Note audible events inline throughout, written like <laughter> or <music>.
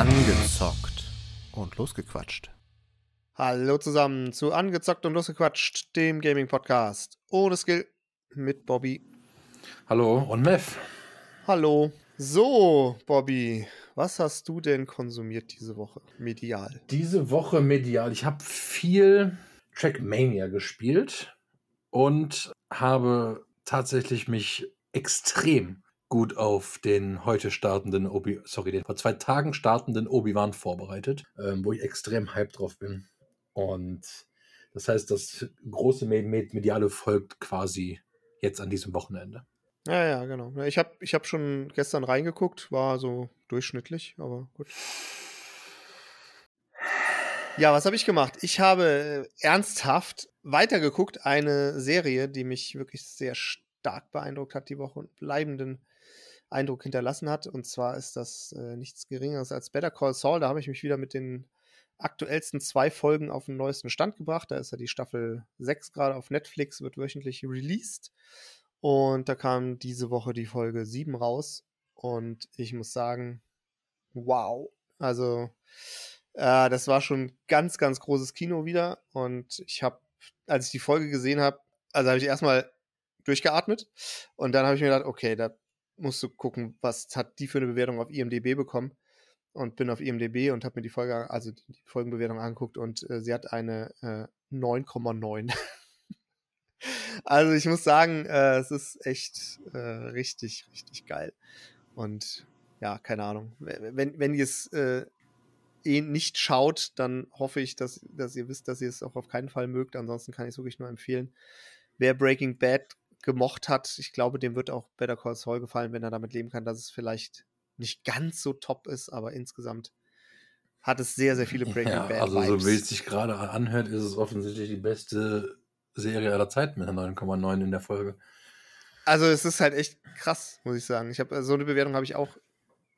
Angezockt und losgequatscht. Hallo zusammen zu Angezockt und losgequatscht, dem Gaming-Podcast. Ohne Skill mit Bobby. Hallo und Mev. Hallo. So, Bobby, was hast du denn konsumiert diese Woche medial? Diese Woche medial. Ich habe viel Trackmania gespielt und habe tatsächlich mich extrem gut auf den heute startenden Obi, sorry, den vor zwei Tagen startenden Obi-Wan vorbereitet, ähm, wo ich extrem hyped drauf bin. Und das heißt, das große Mediale folgt quasi jetzt an diesem Wochenende. Ja, ja, genau. Ich habe ich hab schon gestern reingeguckt, war so durchschnittlich, aber gut. Ja, was habe ich gemacht? Ich habe äh, ernsthaft weitergeguckt, eine Serie, die mich wirklich sehr stark beeindruckt hat die Woche und bleibenden Eindruck hinterlassen hat. Und zwar ist das äh, nichts Geringeres als Better Call Saul. Da habe ich mich wieder mit den aktuellsten zwei Folgen auf den neuesten Stand gebracht. Da ist ja die Staffel 6 gerade auf Netflix, wird wöchentlich released. Und da kam diese Woche die Folge 7 raus. Und ich muss sagen, wow. Also, äh, das war schon ganz, ganz großes Kino wieder. Und ich habe, als ich die Folge gesehen habe, also habe ich erstmal durchgeatmet. Und dann habe ich mir gedacht, okay, da musst du gucken, was hat die für eine Bewertung auf IMDB bekommen und bin auf IMDb und habe mir die Folge, also die Folgenbewertung angeguckt und äh, sie hat eine äh, 9,9. <laughs> also ich muss sagen, äh, es ist echt äh, richtig, richtig geil. Und ja, keine Ahnung. Wenn, wenn ihr es äh, eh nicht schaut, dann hoffe ich, dass, dass ihr wisst, dass ihr es auch auf keinen Fall mögt. Ansonsten kann ich es wirklich nur empfehlen. Wer Breaking Bad gemocht hat, ich glaube, dem wird auch Better Call Saul gefallen, wenn er damit leben kann, dass es vielleicht nicht ganz so top ist, aber insgesamt hat es sehr, sehr viele Breaking ja, Bad. Also, so wie es sich gerade anhört, ist es offensichtlich die beste Serie aller Zeiten mit einer 9,9 in der Folge. Also, es ist halt echt krass, muss ich sagen. Ich habe so eine Bewertung habe ich auch,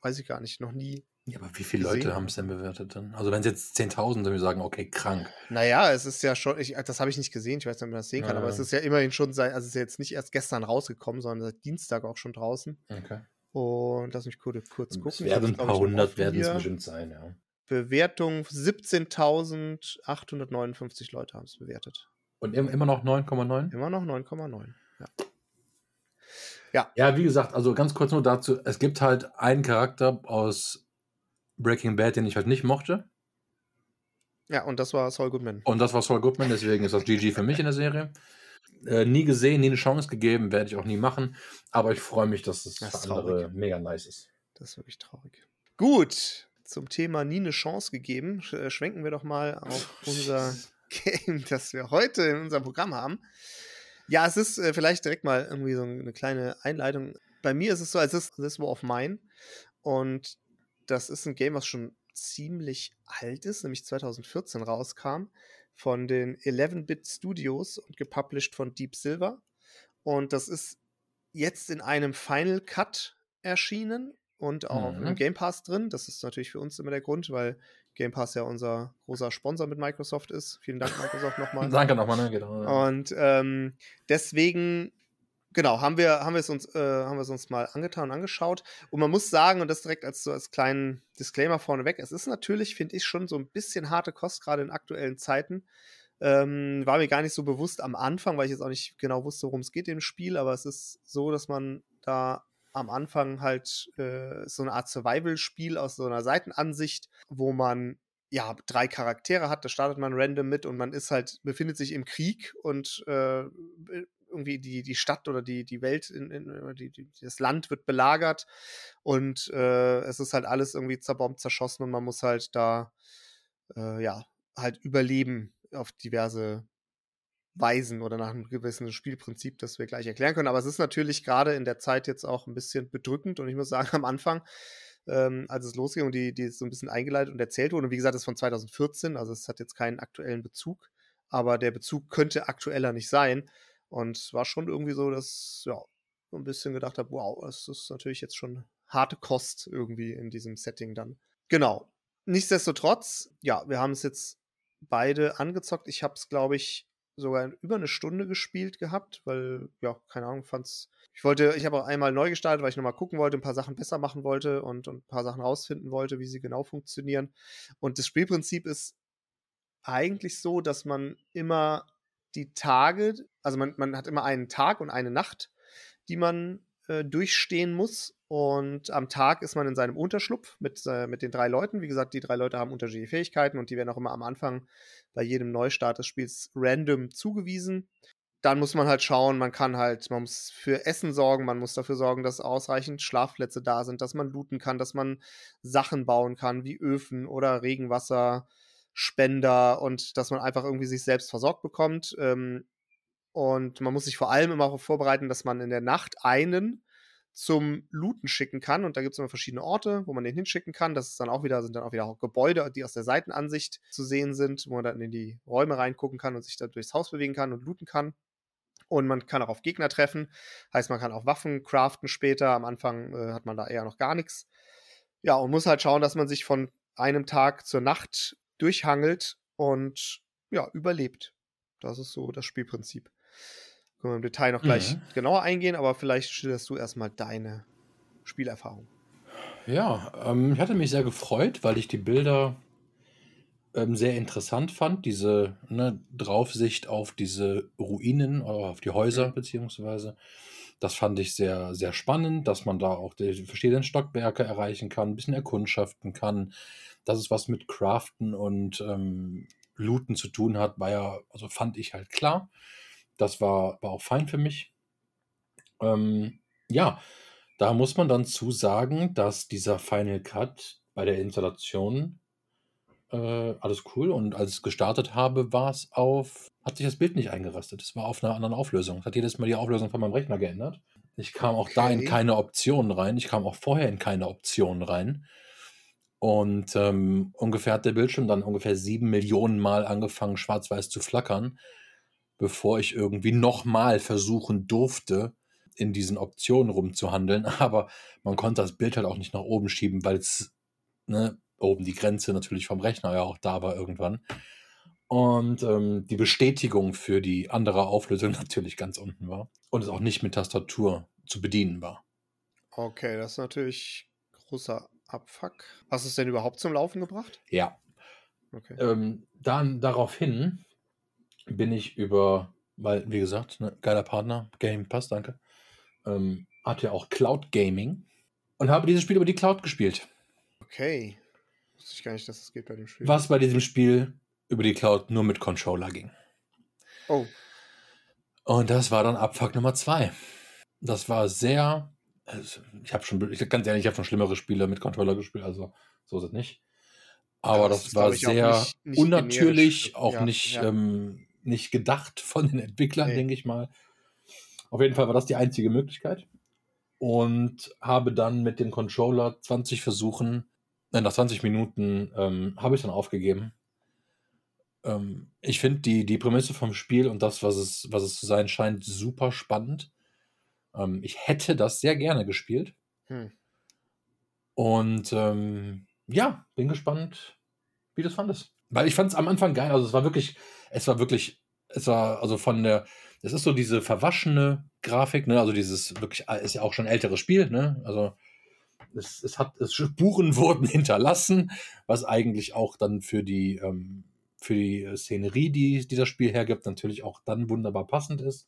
weiß ich gar nicht, noch nie. Ja, aber wie viele gesehen. Leute haben es denn bewertet dann? Also, wenn es jetzt 10.000 sind, wir sagen, okay, krank. Naja, es ist ja schon, ich, das habe ich nicht gesehen, ich weiß nicht, ob man das sehen kann, ja, aber es ist ja immerhin schon seit, also es ist ja jetzt nicht erst gestern rausgekommen, sondern seit Dienstag auch schon draußen. Okay. Und lass mich kurz, kurz gucken. Es werden ein paar hundert werden es bestimmt sein, ja. Bewertung 17.859 Leute haben es bewertet. Und immer noch 9,9? Immer noch 9,9, ja. Ja. Ja, wie gesagt, also ganz kurz nur dazu: Es gibt halt einen Charakter aus Breaking Bad, den ich halt nicht mochte. Ja, und das war Saul Goodman. Und das war Saul Goodman, deswegen ist das GG für mich in der Serie. Äh, nie gesehen, nie eine Chance gegeben, werde ich auch nie machen. Aber ich freue mich, dass es das für andere mega nice ist. Das ist wirklich traurig. Gut, zum Thema nie eine Chance gegeben, äh, schwenken wir doch mal auf <laughs> unser Game, das wir heute in unserem Programm haben. Ja, es ist äh, vielleicht direkt mal irgendwie so eine kleine Einleitung. Bei mir ist es so, als ist This War of Mine. Und das ist ein Game, was schon ziemlich alt ist, nämlich 2014 rauskam von den 11-Bit Studios und gepublished von Deep Silver. Und das ist jetzt in einem Final Cut erschienen und auch mhm. im Game Pass drin. Das ist natürlich für uns immer der Grund, weil Game Pass ja unser großer Sponsor mit Microsoft ist. Vielen Dank, Microsoft, nochmal. <laughs> Danke nochmal, ne? genau. Und ähm, deswegen genau, haben wir, haben wir es uns, äh, haben wir es uns mal angetan und angeschaut. Und man muss sagen, und das direkt als so als kleinen Disclaimer vorneweg, es ist natürlich, finde ich, schon so ein bisschen harte Kost, gerade in aktuellen Zeiten. Ähm, war mir gar nicht so bewusst am Anfang, weil ich jetzt auch nicht genau wusste, worum es geht im Spiel, aber es ist so, dass man da am Anfang halt äh, so eine Art Survival-Spiel aus so einer Seitenansicht, wo man ja drei Charaktere hat, da startet man random mit und man ist halt, befindet sich im Krieg und äh, irgendwie die, die Stadt oder die, die Welt, in, in, die, die, das Land wird belagert und äh, es ist halt alles irgendwie zerbombt, zerschossen und man muss halt da, äh, ja, halt überleben auf diverse Weisen oder nach einem gewissen Spielprinzip, das wir gleich erklären können. Aber es ist natürlich gerade in der Zeit jetzt auch ein bisschen bedrückend und ich muss sagen, <laughs> am Anfang, ähm, als es losging und die, die so ein bisschen eingeleitet und erzählt wurde, und wie gesagt, das ist von 2014, also es hat jetzt keinen aktuellen Bezug, aber der Bezug könnte aktueller nicht sein. Und es war schon irgendwie so, dass, ja, so ein bisschen gedacht habe, wow, das ist natürlich jetzt schon harte Kost irgendwie in diesem Setting dann. Genau. Nichtsdestotrotz, ja, wir haben es jetzt beide angezockt. Ich habe es, glaube ich, sogar über eine Stunde gespielt gehabt, weil, ja, keine Ahnung, fand's. Ich wollte, ich habe auch einmal neu gestartet, weil ich nochmal gucken wollte, ein paar Sachen besser machen wollte und, und ein paar Sachen rausfinden wollte, wie sie genau funktionieren. Und das Spielprinzip ist eigentlich so, dass man immer die Tage, also man, man hat immer einen Tag und eine Nacht, die man äh, durchstehen muss. Und am Tag ist man in seinem Unterschlupf mit, äh, mit den drei Leuten. Wie gesagt, die drei Leute haben unterschiedliche Fähigkeiten und die werden auch immer am Anfang bei jedem Neustart des Spiels random zugewiesen. Dann muss man halt schauen, man kann halt, man muss für Essen sorgen, man muss dafür sorgen, dass ausreichend Schlafplätze da sind, dass man looten kann, dass man Sachen bauen kann, wie Öfen oder Regenwasserspender und dass man einfach irgendwie sich selbst versorgt bekommt. Ähm, und man muss sich vor allem immer darauf vorbereiten, dass man in der Nacht einen zum Looten schicken kann. Und da gibt es immer verschiedene Orte, wo man den hinschicken kann. Das ist dann auch wieder, sind dann auch wieder Gebäude, die aus der Seitenansicht zu sehen sind, wo man dann in die Räume reingucken kann und sich da durchs Haus bewegen kann und looten kann. Und man kann auch auf Gegner treffen. Heißt, man kann auch Waffen craften später. Am Anfang äh, hat man da eher noch gar nichts. Ja, und muss halt schauen, dass man sich von einem Tag zur Nacht durchhangelt und ja, überlebt. Das ist so das Spielprinzip. Können wir im Detail noch gleich mhm. genauer eingehen, aber vielleicht schilderst du erstmal deine Spielerfahrung. Ja, ähm, ich hatte mich sehr gefreut, weil ich die Bilder ähm, sehr interessant fand. Diese ne, Draufsicht auf diese Ruinen oder auf die Häuser, mhm. beziehungsweise. Das fand ich sehr, sehr spannend, dass man da auch die verschiedenen Stockwerke erreichen kann, ein bisschen erkundschaften kann. Dass es was mit Craften und ähm, Looten zu tun hat, war ja, also fand ich halt klar. Das war, war auch fein für mich. Ähm, ja, da muss man dann zu sagen, dass dieser Final Cut bei der Installation äh, alles cool und als ich gestartet habe, war es auf, hat sich das Bild nicht eingerastet. Es war auf einer anderen Auflösung. Es hat jedes Mal die Auflösung von meinem Rechner geändert. Ich kam auch okay. da in keine Optionen rein. Ich kam auch vorher in keine Optionen rein. Und ähm, ungefähr hat der Bildschirm dann ungefähr sieben Millionen Mal angefangen, schwarz-weiß zu flackern bevor ich irgendwie nochmal versuchen durfte, in diesen Optionen rumzuhandeln. <laughs> Aber man konnte das Bild halt auch nicht nach oben schieben, weil es ne, oben die Grenze natürlich vom Rechner ja auch da war irgendwann. Und ähm, die Bestätigung für die andere Auflösung <laughs> natürlich ganz unten war. Und es auch nicht mit Tastatur zu bedienen war. Okay, das ist natürlich großer Abfuck. Hast du es denn überhaupt zum Laufen gebracht? Ja. Okay. Ähm, dann daraufhin bin ich über, weil, wie gesagt, ne, geiler Partner, Game Pass, danke, ähm, hat ja auch Cloud Gaming und habe dieses Spiel über die Cloud gespielt. Okay. Wusste ich gar nicht, dass es das geht bei dem Spiel. Was bei diesem Spiel über die Cloud nur mit Controller ging. Oh. Und das war dann Abfuck Nummer zwei. Das war sehr. Also ich habe schon, ich, ganz ehrlich, ich habe schon schlimmere Spiele mit Controller gespielt, also so ist es nicht. Aber das, das war sehr nicht, nicht unnatürlich, auch ja, nicht ja. Ähm, nicht gedacht von den Entwicklern, nee. denke ich mal. Auf jeden Fall war das die einzige Möglichkeit. Und habe dann mit dem Controller 20 Versuchen, nein, nach 20 Minuten ähm, habe ich dann aufgegeben. Ähm, ich finde die, die Prämisse vom Spiel und das, was es, was es zu sein scheint, super spannend. Ähm, ich hätte das sehr gerne gespielt. Hm. Und ähm, ja, bin gespannt, wie du es fandest. Weil ich fand es am Anfang geil. Also es war wirklich, es war wirklich, es war also von der, es ist so diese verwaschene Grafik, ne? Also dieses wirklich, ist ja auch schon älteres Spiel, ne? Also es, es hat, es <laughs> Spuren wurden hinterlassen, was eigentlich auch dann für die, ähm, für die Szenerie, die, die das Spiel hergibt, natürlich auch dann wunderbar passend ist.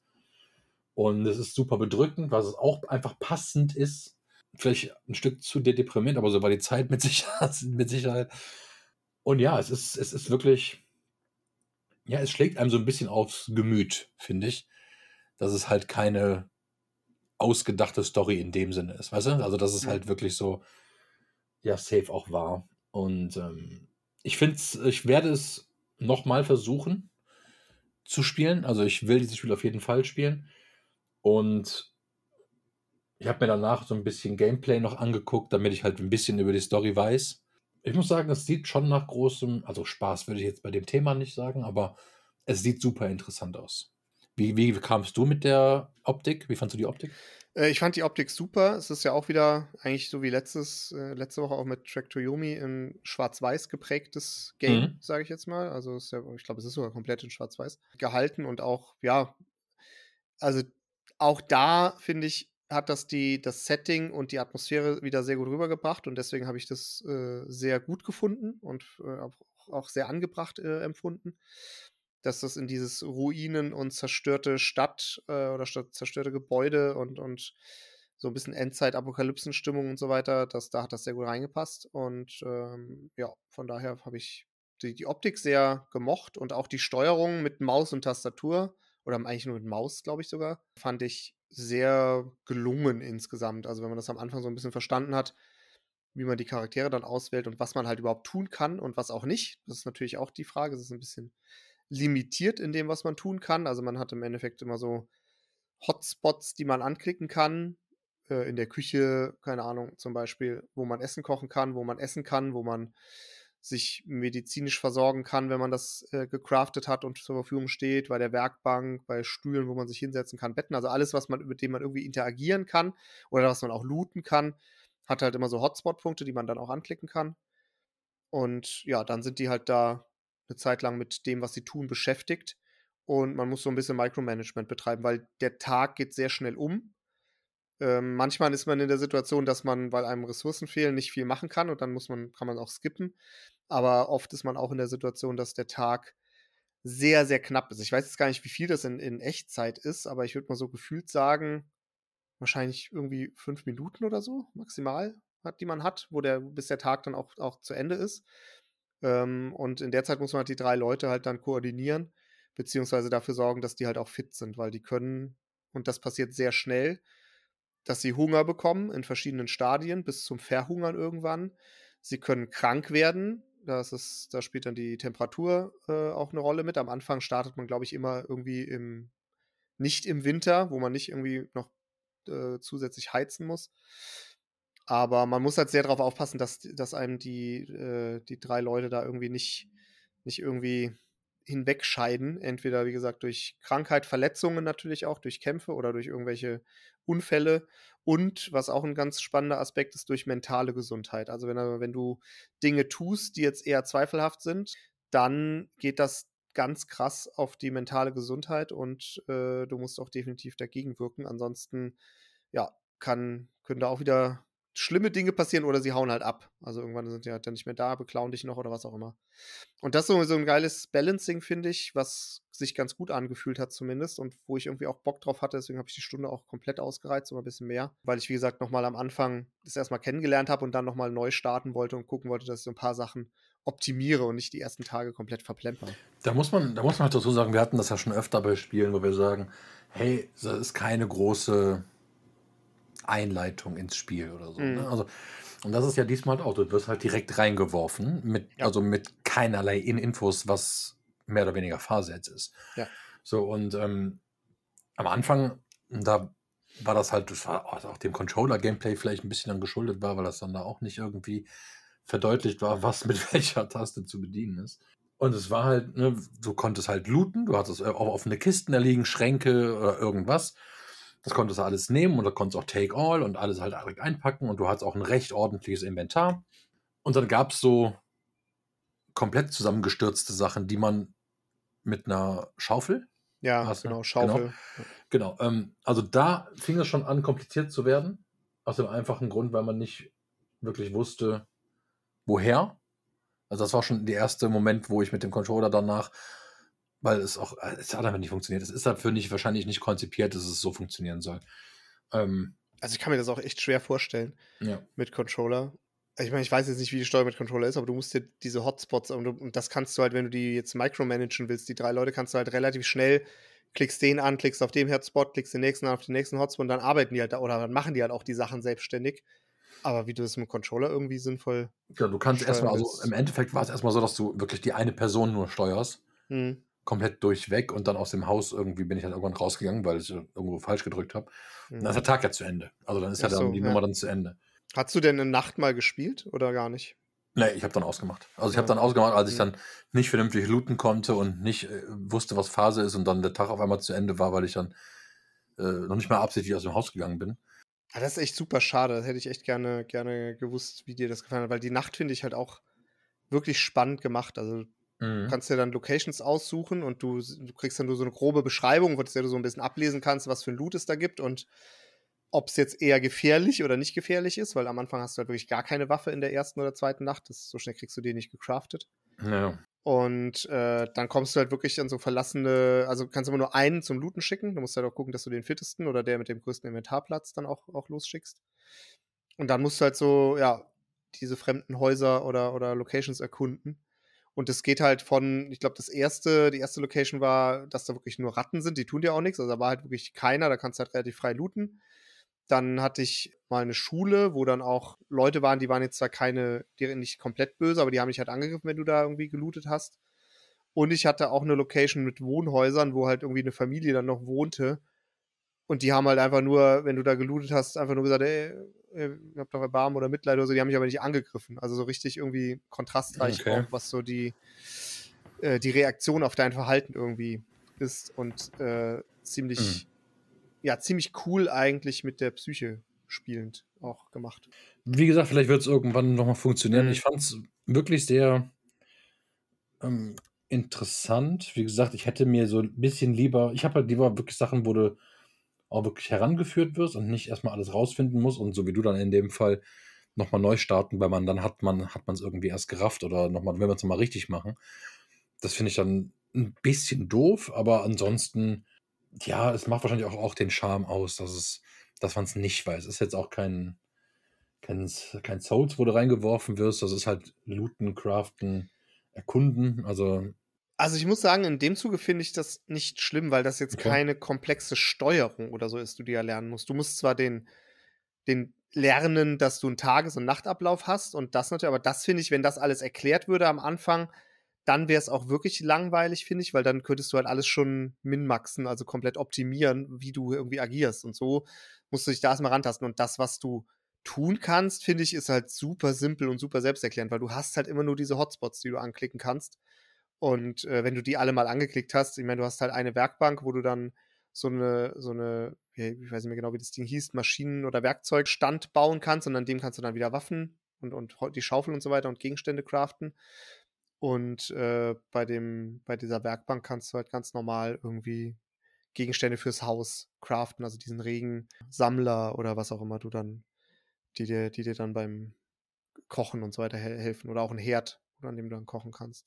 Und es ist super bedrückend, was es auch einfach passend ist. Vielleicht ein Stück zu deprimierend, aber so war die Zeit mit <laughs> Sicherheit. Mit Sicherheit. Und ja, es ist, es ist wirklich, ja, es schlägt einem so ein bisschen aufs Gemüt, finde ich, dass es halt keine ausgedachte Story in dem Sinne ist, weißt du? Also, dass es halt wirklich so, ja, safe auch war. Und ähm, ich finde ich werde es nochmal versuchen zu spielen. Also, ich will dieses Spiel auf jeden Fall spielen. Und ich habe mir danach so ein bisschen Gameplay noch angeguckt, damit ich halt ein bisschen über die Story weiß. Ich muss sagen, es sieht schon nach großem, also Spaß würde ich jetzt bei dem Thema nicht sagen, aber es sieht super interessant aus. Wie, wie kamst du mit der Optik? Wie fandst du die Optik? Äh, ich fand die Optik super. Es ist ja auch wieder eigentlich so wie letztes, äh, letzte Woche auch mit Track to Yomi ein schwarz-weiß geprägtes Game, Mhm. sage ich jetzt mal. Also ja, ich glaube, es ist sogar komplett in schwarz-weiß gehalten und auch, ja, also auch da finde ich, hat das die, das Setting und die Atmosphäre wieder sehr gut rübergebracht und deswegen habe ich das äh, sehr gut gefunden und äh, auch, sehr angebracht äh, empfunden, dass das in dieses Ruinen und zerstörte Stadt äh, oder zerstörte Gebäude und, und so ein bisschen Endzeit-Apokalypsen-Stimmung und so weiter, das, da hat das sehr gut reingepasst und ähm, ja, von daher habe ich die, die Optik sehr gemocht und auch die Steuerung mit Maus und Tastatur oder eigentlich nur mit Maus, glaube ich sogar, fand ich sehr gelungen insgesamt. Also wenn man das am Anfang so ein bisschen verstanden hat, wie man die Charaktere dann auswählt und was man halt überhaupt tun kann und was auch nicht. Das ist natürlich auch die Frage. Es ist ein bisschen limitiert in dem, was man tun kann. Also man hat im Endeffekt immer so Hotspots, die man anklicken kann. Äh, in der Küche, keine Ahnung, zum Beispiel, wo man Essen kochen kann, wo man essen kann, wo man sich medizinisch versorgen kann, wenn man das äh, gecraftet hat und zur Verfügung steht, bei der Werkbank, bei Stühlen, wo man sich hinsetzen kann, Betten, also alles, was man, mit dem man irgendwie interagieren kann oder was man auch looten kann, hat halt immer so Hotspot-Punkte, die man dann auch anklicken kann. Und ja, dann sind die halt da eine Zeit lang mit dem, was sie tun, beschäftigt. Und man muss so ein bisschen Micromanagement betreiben, weil der Tag geht sehr schnell um. Ähm, manchmal ist man in der Situation, dass man, weil einem Ressourcen fehlen, nicht viel machen kann und dann muss man, kann man auch skippen. Aber oft ist man auch in der Situation, dass der Tag sehr, sehr knapp ist. Ich weiß jetzt gar nicht, wie viel das in, in Echtzeit ist, aber ich würde mal so gefühlt sagen, wahrscheinlich irgendwie fünf Minuten oder so maximal, hat, die man hat, wo der, bis der Tag dann auch, auch zu Ende ist. Ähm, und in der Zeit muss man halt die drei Leute halt dann koordinieren, beziehungsweise dafür sorgen, dass die halt auch fit sind, weil die können, und das passiert sehr schnell, dass sie Hunger bekommen in verschiedenen Stadien bis zum Verhungern irgendwann. Sie können krank werden. Das ist, da spielt dann die Temperatur äh, auch eine Rolle mit. Am Anfang startet man, glaube ich, immer irgendwie im, nicht im Winter, wo man nicht irgendwie noch äh, zusätzlich heizen muss. Aber man muss halt sehr darauf aufpassen, dass, dass einem die, äh, die drei Leute da irgendwie nicht, nicht irgendwie hinwegscheiden. Entweder, wie gesagt, durch Krankheit, Verletzungen natürlich auch, durch Kämpfe oder durch irgendwelche Unfälle. Und was auch ein ganz spannender Aspekt ist, durch mentale Gesundheit. Also wenn, wenn du Dinge tust, die jetzt eher zweifelhaft sind, dann geht das ganz krass auf die mentale Gesundheit und äh, du musst auch definitiv dagegen wirken. Ansonsten, ja, kann, können da auch wieder schlimme Dinge passieren oder sie hauen halt ab. Also irgendwann sind die halt dann nicht mehr da, beklauen dich noch oder was auch immer. Und das ist so, so ein geiles Balancing, finde ich, was sich ganz gut angefühlt hat zumindest und wo ich irgendwie auch Bock drauf hatte. Deswegen habe ich die Stunde auch komplett ausgereizt, sogar ein bisschen mehr, weil ich, wie gesagt, nochmal am Anfang das erstmal kennengelernt habe und dann nochmal neu starten wollte und gucken wollte, dass ich so ein paar Sachen optimiere und nicht die ersten Tage komplett verplemper. Da muss man, da muss man halt dazu sagen, wir hatten das ja schon öfter bei Spielen, wo wir sagen, hey, das ist keine große Einleitung ins Spiel oder so. Mhm. Ne? Also, und das ist ja diesmal auch, du wirst halt direkt reingeworfen, mit, Ja. also mit keinerlei In Infos, was mehr oder weniger Phase jetzt ist. Ja. So, und ähm, am Anfang, da war das halt, das war auch dem Controller-Gameplay vielleicht ein bisschen dann geschuldet war, weil das dann da auch nicht irgendwie verdeutlicht war, was mit <laughs> welcher Taste zu bedienen ist. Und es war halt, ne, du konntest halt looten, du hattest auch offene Kisten da liegen, Schränke oder irgendwas. Das konntest du alles nehmen und da konntest auch Take All und alles halt direkt einpacken und du hattest auch ein recht ordentliches Inventar. Und dann gab es so komplett zusammengestürzte Sachen, die man mit einer Schaufel, Ja, Hast du, genau, Schaufel. genau, ähm, also da fing es schon an, kompliziert zu werden. Aus dem einfachen Grund, weil man nicht wirklich wusste, woher. Also das war schon der erste Moment, wo ich mit dem Controller danach, weil es auch, äh, es hat einfach nicht funktioniert. Es ist dafür nicht, wahrscheinlich nicht konzipiert, dass es so funktionieren soll. Ähm, Also ich kann mir das auch echt schwer vorstellen ja. mit Controller. Ich meine, ich weiß jetzt nicht, wie die Steuerung mit Controller ist, aber du musst dir diese Hotspots und, du- und das kannst du halt, wenn du die jetzt micromanagen willst, die drei Leute, kannst du halt relativ schnell klickst den an, klickst auf den Hotspot, klickst den nächsten an, auf den nächsten Hotspot und dann arbeiten die halt da oder dann machen die halt auch die Sachen selbstständig. Aber wie du das mit dem Controller irgendwie sinnvoll. Ja, du kannst erstmal, also im Endeffekt war es erstmal so, dass du wirklich die eine Person nur steuerst, Hm. Komplett durchweg und dann aus dem Haus irgendwie bin ich halt irgendwann rausgegangen, weil ich irgendwo falsch gedrückt habe. hm. Dann ist der Tag ja zu Ende. Also dann ist ja dann so, die ja. Nummer dann zu Ende. Hast du denn eine Nacht mal gespielt oder gar nicht? Nee, ich habe dann ausgemacht. Also ich habe dann ausgemacht, als ich Ja. dann nicht vernünftig looten konnte und nicht äh, wusste, was Phase ist und dann der Tag auf einmal zu Ende war, weil ich dann äh, noch nicht mal absichtlich aus dem Haus gegangen bin. Ah, das ist echt super schade. Das hätte ich echt gerne, gerne gewusst, wie dir das gefallen hat, weil die Nacht finde ich halt auch wirklich spannend gemacht. Also Mhm. Du kannst dir dann Locations aussuchen und du, du kriegst dann nur so eine grobe Beschreibung, wo du so ein bisschen ablesen kannst, was für ein Loot es da gibt und ob es jetzt eher gefährlich oder nicht gefährlich ist, weil am Anfang hast du halt wirklich gar keine Waffe in der ersten oder zweiten Nacht. Das, so schnell kriegst du die nicht gecraftet. Ja. Und äh, dann kommst du halt wirklich an so verlassene, also kannst immer nur einen zum Looten schicken. Du musst halt auch gucken, dass du den fittesten oder der mit dem größten Inventarplatz dann auch, auch losschickst. Und dann musst du halt so, ja, diese fremden Häuser oder, oder Locations erkunden. Und es geht halt von, ich glaube, das erste, die erste Location war, dass da wirklich nur Ratten sind, die tun dir auch nichts. Also da war halt wirklich keiner, da kannst du halt relativ frei looten. Dann hatte ich mal eine Schule, wo dann auch Leute waren, die waren jetzt zwar keine, die nicht komplett böse, aber die haben dich halt angegriffen, wenn du da irgendwie gelootet hast. Und ich hatte auch eine Location mit Wohnhäusern, wo halt irgendwie eine Familie dann noch wohnte. Und die haben halt einfach nur, wenn du da gelootet hast, einfach nur gesagt, ey, ihr habt doch Erbarmen oder Mitleid oder so, die haben mich aber nicht angegriffen. Also so richtig irgendwie kontrastreich Okay. auch, was so die, äh, die Reaktion auf dein Verhalten irgendwie ist und äh, ziemlich, ja, ziemlich cool eigentlich mit der Psyche spielend auch gemacht. Wie gesagt, vielleicht wird es irgendwann nochmal funktionieren. Mhm. Ich fand es wirklich sehr ähm, interessant. Wie gesagt, ich hätte mir so ein bisschen lieber, ich habe halt lieber wirklich Sachen, wo du auch wirklich herangeführt wirst und nicht erstmal alles rausfinden musst und so wie du dann in dem Fall nochmal neu starten, weil man dann hat man hat man es irgendwie erst gerafft oder nochmal, wenn wir es nochmal richtig machen. Das finde ich dann ein bisschen doof, aber ansonsten, ja, es macht wahrscheinlich auch, auch den Charme aus, dass es, dass man es nicht weiß. Es ist jetzt auch kein, kein, kein Souls, wo du reingeworfen wirst. Das ist halt Looten, Craften, Erkunden. Also, Also ich muss sagen, in dem Zuge finde ich das nicht schlimm, weil das jetzt Okay. keine komplexe Steuerung oder so ist, die du ja lernen musst. Du musst zwar den, den lernen, dass du einen Tages- und Nachtablauf hast und das natürlich, aber das finde ich, wenn das alles erklärt würde am Anfang, dann wäre es auch wirklich langweilig, finde ich, weil dann könntest du halt alles schon minmaxen, also komplett optimieren, wie du irgendwie agierst. Und so musst du dich da erstmal rantasten. Und das, was du tun kannst, finde ich, ist halt super simpel und super selbsterklärend, weil du hast halt immer nur diese Hotspots, die du anklicken kannst. Und äh, wenn du die alle mal angeklickt hast, ich meine, du hast halt eine Werkbank, wo du dann so eine, so eine, ich weiß nicht mehr genau, wie das Ding hieß, Maschinen- oder Werkzeugstand bauen kannst und an dem kannst du dann wieder Waffen und, und die Schaufel und so weiter und Gegenstände craften. Und äh, bei dem, bei dieser Werkbank kannst du halt ganz normal irgendwie Gegenstände fürs Haus craften, also diesen Regensammler oder was auch immer du dann, die dir, die dir dann beim Kochen und so weiter hel helfen. Oder auch ein Herd, an dem du dann kochen kannst.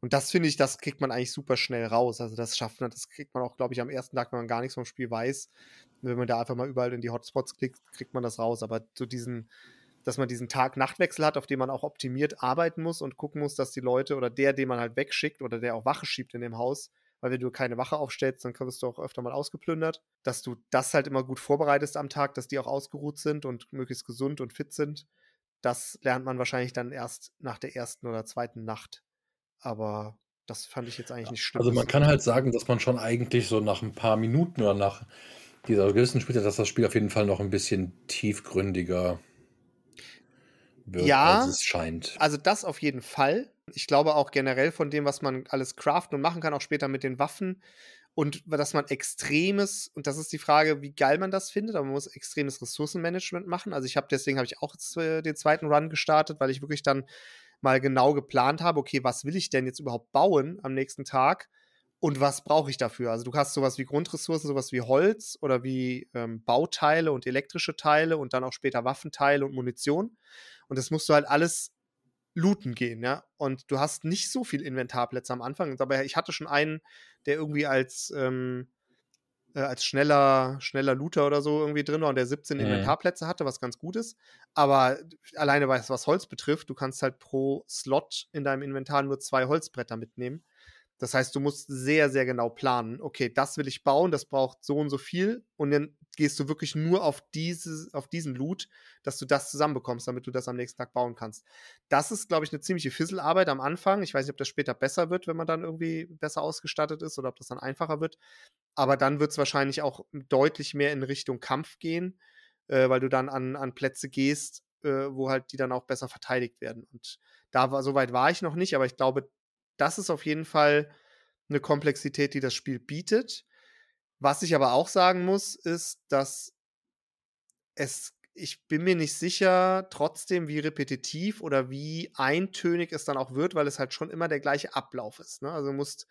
Und das finde ich, das kriegt man eigentlich super schnell raus. Also das schafft man, das kriegt man auch, glaube ich, am ersten Tag, wenn man gar nichts vom Spiel weiß. Wenn man da einfach mal überall in die Hotspots klickt, kriegt man das raus. Aber so diesen, dass man diesen Tag-Nacht-Wechsel hat, auf dem man auch optimiert arbeiten muss und gucken muss, dass die Leute oder der, den man halt wegschickt oder der auch Wache schiebt in dem Haus, weil wenn du keine Wache aufstellst, dann wirst du auch öfter mal ausgeplündert, dass du das halt immer gut vorbereitest am Tag, dass die auch ausgeruht sind und möglichst gesund und fit sind. Das lernt man wahrscheinlich dann erst nach der ersten oder zweiten Nacht. Aber das fand ich jetzt eigentlich nicht schlimm. also man kann halt sagen, dass man schon eigentlich so nach ein paar Minuten oder nach dieser gewissen Spielzeit, dass das Spiel auf jeden Fall noch ein bisschen tiefgründiger wird, Ja. als es scheint. Also das auf jeden Fall. Ich glaube auch generell von dem, was man alles craften und machen kann, auch später mit den Waffen. Und dass man extremes, und das ist die Frage, wie geil man das findet, aber man muss extremes Ressourcenmanagement machen. Also ich habe deswegen habe ich auch den zweiten Run gestartet, weil ich wirklich dann mal genau geplant habe, okay, was will ich denn jetzt überhaupt bauen am nächsten Tag und was brauche ich dafür? Also du hast sowas wie Grundressourcen, sowas wie Holz oder wie ähm, Bauteile und elektrische Teile und dann auch später Waffenteile und Munition. Und das musst du halt alles looten gehen, ja. Und du hast nicht so viel Inventarplätze am Anfang. Aber ich hatte schon einen, der irgendwie als, ähm, äh, als schneller, schneller Looter oder so irgendwie drin war und der 17 Mhm. Inventarplätze hatte, was ganz gut ist. Aber alleine was, was Holz betrifft, du kannst halt pro Slot in deinem Inventar nur zwei Holzbretter mitnehmen. Das heißt, du musst sehr, sehr genau planen. Okay, das will ich bauen, das braucht so und so viel. Und dann gehst du wirklich nur auf, dieses, auf diesen Loot, dass du das zusammenbekommst, damit du das am nächsten Tag bauen kannst. Das ist, glaube ich, eine ziemliche Fisselarbeit am Anfang. Ich weiß nicht, ob das später besser wird, wenn man dann irgendwie besser ausgestattet ist oder ob das dann einfacher wird. Aber dann wird es wahrscheinlich auch deutlich mehr in Richtung Kampf gehen, äh, weil du dann an, an Plätze gehst, äh, wo halt die dann auch besser verteidigt werden. Und da war, so weit war ich noch nicht, aber ich glaube, das ist auf jeden Fall eine Komplexität, die das Spiel bietet. Was ich aber auch sagen muss, ist, dass es, ich bin mir nicht sicher, trotzdem, wie repetitiv oder wie eintönig es dann auch wird, weil es halt schon immer der gleiche Ablauf ist. Ne? Also du musst,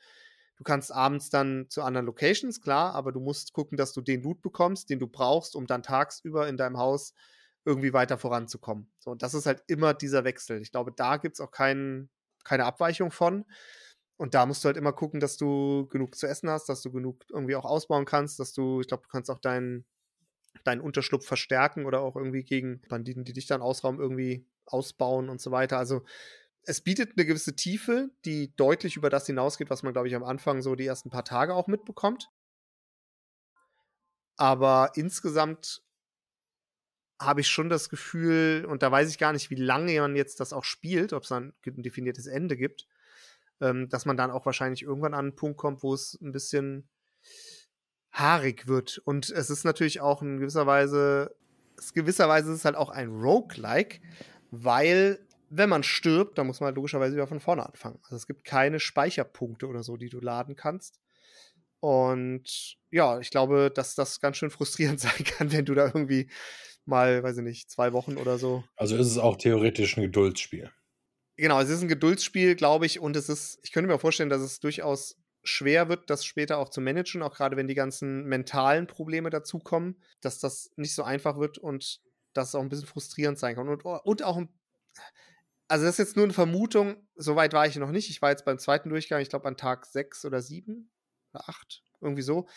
du kannst abends dann zu anderen Locations, klar, aber du musst gucken, dass du den Loot bekommst, den du brauchst, um dann tagsüber in deinem Haus irgendwie weiter voranzukommen. So, und das ist halt immer dieser Wechsel. Ich glaube, da gibt es auch kein, keine Abweichung von. Und da musst du halt immer gucken, dass du genug zu essen hast, dass du genug irgendwie auch ausbauen kannst, dass du, ich glaube, du kannst auch deinen deinen Unterschlupf verstärken oder auch irgendwie gegen Banditen, die dich dann ausrauben, irgendwie ausbauen und so weiter. Also es bietet eine gewisse Tiefe, die deutlich über das hinausgeht, was man, glaube ich, am Anfang so die ersten paar Tage auch mitbekommt. Aber insgesamt habe ich schon das Gefühl, und da weiß ich gar nicht, wie lange man jetzt das auch spielt, ob es dann ein definiertes Ende gibt, ähm, dass man dann auch wahrscheinlich irgendwann an einen Punkt kommt, wo es ein bisschen haarig wird. Und es ist natürlich auch in gewisser Weise, gewisserweise ist es halt auch ein Roguelike, weil wenn man stirbt, dann muss man halt logischerweise wieder von vorne anfangen. Also es gibt keine Speicherpunkte oder so, die du laden kannst. Und ja, ich glaube, dass das ganz schön frustrierend <laughs> sein kann, wenn du da irgendwie mal, weiß ich nicht, zwei Wochen oder so. Also ist es auch theoretisch ein Geduldsspiel. Genau, es ist ein Geduldsspiel, glaube ich, und es ist, ich könnte mir vorstellen, dass es durchaus schwer wird, das später auch zu managen, auch gerade wenn die ganzen mentalen Probleme dazukommen, dass das nicht so einfach wird und dass es auch ein bisschen frustrierend sein kann. Und, und auch ein, also das ist jetzt nur eine Vermutung, soweit war ich noch nicht. Ich war jetzt beim zweiten Durchgang, ich glaube an Tag sechs oder sieben oder acht, irgendwie so.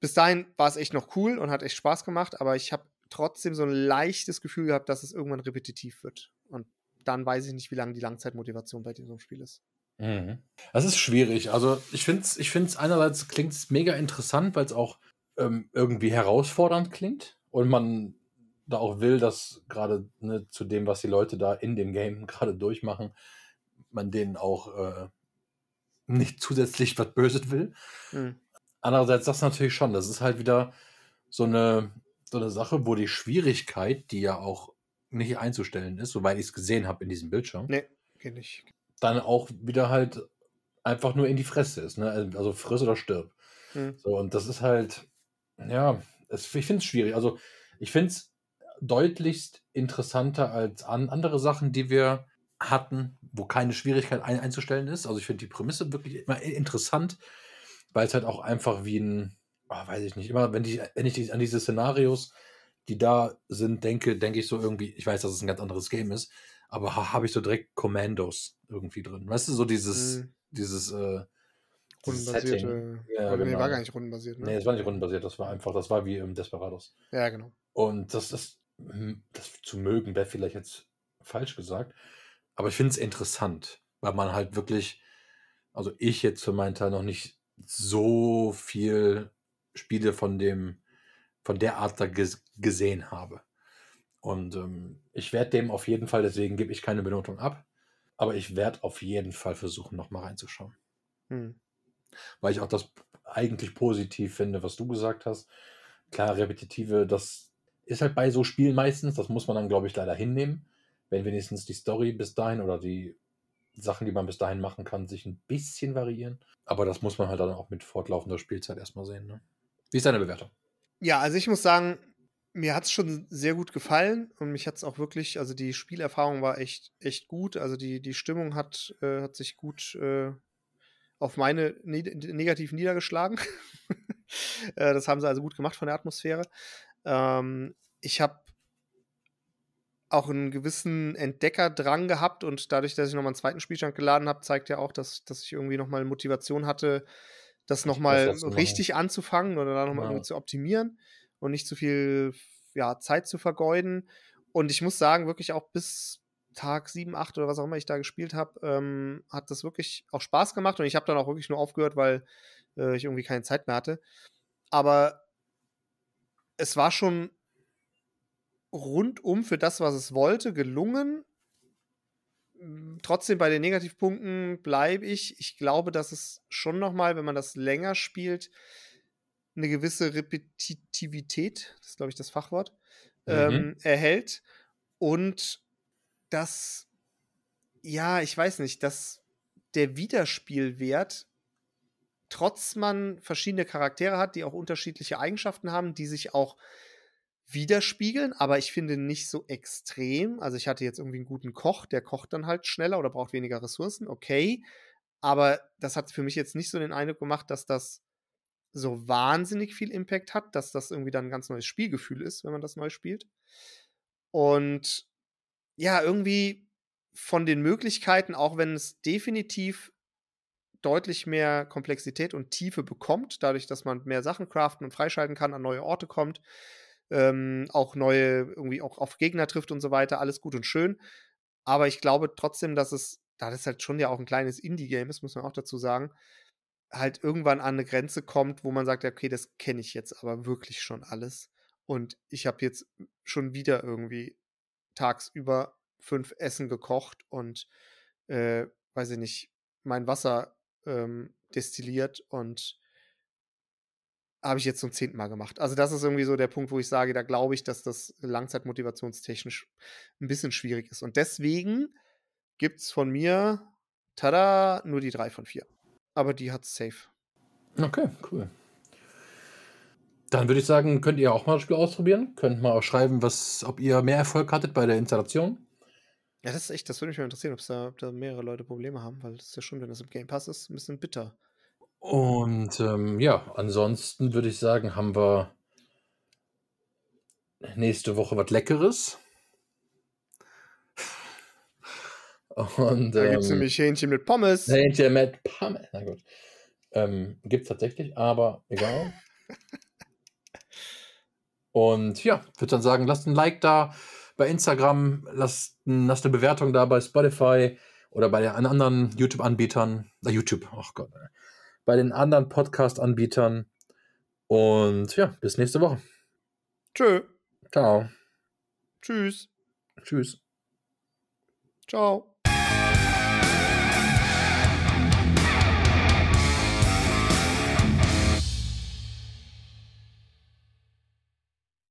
Bis dahin war es echt noch cool und hat echt Spaß gemacht, aber ich habe trotzdem so ein leichtes Gefühl gehabt, dass es irgendwann repetitiv wird. Und dann weiß ich nicht, wie lange die Langzeitmotivation bei diesem Spiel ist. Mhm. Das ist schwierig. Also ich finde es ich find's einerseits klingt es mega interessant, weil es auch ähm, irgendwie herausfordernd klingt und man da auch will, dass gerade ne, zu dem, was die Leute da in dem Game <laughs> gerade durchmachen, man denen auch äh, nicht zusätzlich was Böses will. Mhm. Andererseits das natürlich schon. Das ist halt wieder so eine, so eine Sache, wo die Schwierigkeit, die ja auch nicht einzustellen ist, soweit ich es gesehen habe in diesem Bildschirm. Nee, geht nicht. Dann auch wieder halt einfach nur in die Fresse ist. Ne? Also friss oder stirb. Hm. So, und das ist halt, ja, es, ich finde es schwierig. Also ich finde es deutlichst interessanter als an andere Sachen, die wir hatten, wo keine Schwierigkeit ein, einzustellen ist. Also ich finde die Prämisse wirklich immer interessant, weil es halt auch einfach wie ein, oh, weiß ich nicht, immer wenn, die, wenn ich an diese Szenarios die da sind, denke, denke ich so irgendwie, ich weiß, dass es ein ganz anderes Game ist, aber ha, habe ich so direkt Commandos irgendwie drin. Weißt du, so dieses, mhm. dieses, äh, Rundenbasierte. Ja, genau. Nee, war gar nicht rundenbasiert. Ne? Nee, es war nicht rundenbasiert, das war einfach, das war wie im Desperados. Ja, genau. Und das ist, hm, das zu mögen wäre vielleicht jetzt falsch gesagt, aber ich finde es interessant, weil man halt wirklich, also ich jetzt für meinen Teil noch nicht so viel Spiele von dem von der Art da ges gesehen habe. Und ähm, ich werde dem auf jeden Fall, deswegen gebe ich keine Benotung ab, aber ich werde auf jeden Fall versuchen, nochmal reinzuschauen. Hm. Weil ich auch das eigentlich positiv finde, was du gesagt hast. Klar, repetitive, das ist halt bei so Spielen meistens, das muss man dann, glaube ich, leider hinnehmen, wenn wenigstens die Story bis dahin oder die Sachen, die man bis dahin machen kann, sich ein bisschen variieren. Aber das muss man halt dann auch mit fortlaufender Spielzeit erstmal sehen. Ne? Wie ist deine Bewertung? Ja, also ich muss sagen, mir hat es schon sehr gut gefallen und mich hat es auch wirklich, also die Spielerfahrung war echt, echt gut. Also die, die Stimmung hat, äh, hat sich gut äh, auf meine ne negativ niedergeschlagen. <laughs> äh, das haben sie also gut gemacht von der Atmosphäre. Ähm, ich habe auch einen gewissen Entdeckerdrang gehabt und dadurch, dass ich nochmal einen zweiten Spielstand geladen habe, zeigt ja auch, dass, dass ich irgendwie nochmal Motivation hatte, das nochmal richtig anzufangen oder da nochmal ja. irgendwie zu optimieren und nicht zu viel ja, Zeit zu vergeuden. Und ich muss sagen, wirklich auch bis Tag 7, 8 oder was auch immer ich da gespielt habe, ähm, hat das wirklich auch Spaß gemacht und ich habe dann auch wirklich nur aufgehört, weil äh, ich irgendwie keine Zeit mehr hatte. Aber es war schon rundum für das, was es wollte, gelungen trotzdem bei den Negativpunkten bleibe ich. Ich glaube, dass es schon nochmal, wenn man das länger spielt, eine gewisse Repetitivität, das ist glaube ich das Fachwort, mhm. ähm, erhält. Und dass ja, ich weiß nicht, dass der Wiederspielwert, trotz man verschiedene Charaktere hat, die auch unterschiedliche Eigenschaften haben, die sich auch widerspiegeln, aber ich finde nicht so extrem. Also ich hatte jetzt irgendwie einen guten Koch, der kocht dann halt schneller oder braucht weniger Ressourcen, okay. Aber das hat für mich jetzt nicht so den Eindruck gemacht, dass das so wahnsinnig viel Impact hat, dass das irgendwie dann ein ganz neues Spielgefühl ist, wenn man das neu spielt. Und ja, irgendwie von den Möglichkeiten, auch wenn es definitiv deutlich mehr Komplexität und Tiefe bekommt, dadurch, dass man mehr Sachen craften und freischalten kann, an neue Orte kommt, ähm, auch neue, irgendwie auch auf Gegner trifft und so weiter, alles gut und schön. Aber ich glaube trotzdem, dass es, da das halt schon ja auch ein kleines Indie-Game ist, muss man auch dazu sagen, halt irgendwann an eine Grenze kommt, wo man sagt, okay, das kenne ich jetzt aber wirklich schon alles. Und ich habe jetzt schon wieder irgendwie tagsüber fünf Essen gekocht und, äh, weiß ich nicht, mein Wasser ähm, destilliert und habe ich jetzt zum zehnten Mal gemacht. Also das ist irgendwie so der Punkt, wo ich sage, da glaube ich, dass das langzeitmotivationstechnisch ein bisschen schwierig ist. Und deswegen gibt es von mir, tada, nur die drei von vier. Aber die hat safe. Okay, cool. Dann würde ich sagen, könnt ihr auch mal das Spiel ausprobieren. Könnt mal auch schreiben, was, ob ihr mehr Erfolg hattet bei der Installation. Ja, das ist echt, das würde mich mal interessieren, da, ob da mehrere Leute Probleme haben, weil das ist ja schon, wenn das im Game Pass ist, ein bisschen bitter. Und ähm, ja, ansonsten würde ich sagen, haben wir nächste Woche was Leckeres. Und, da ähm, gibt es nämlich Hähnchen mit Pommes. Hähnchen mit Pommes. Na gut. Ähm, gibt es tatsächlich, aber egal. <laughs> Und ja, würde dann sagen, lasst ein Like da bei Instagram, lasst, lasst eine Bewertung da bei Spotify oder bei den anderen YouTube-Anbietern. Äh, YouTube, ach Gott. Äh, bei den anderen Podcast-Anbietern. Und ja, bis nächste Woche. Tschö. Ciao. Tschüss. Tschüss. Ciao.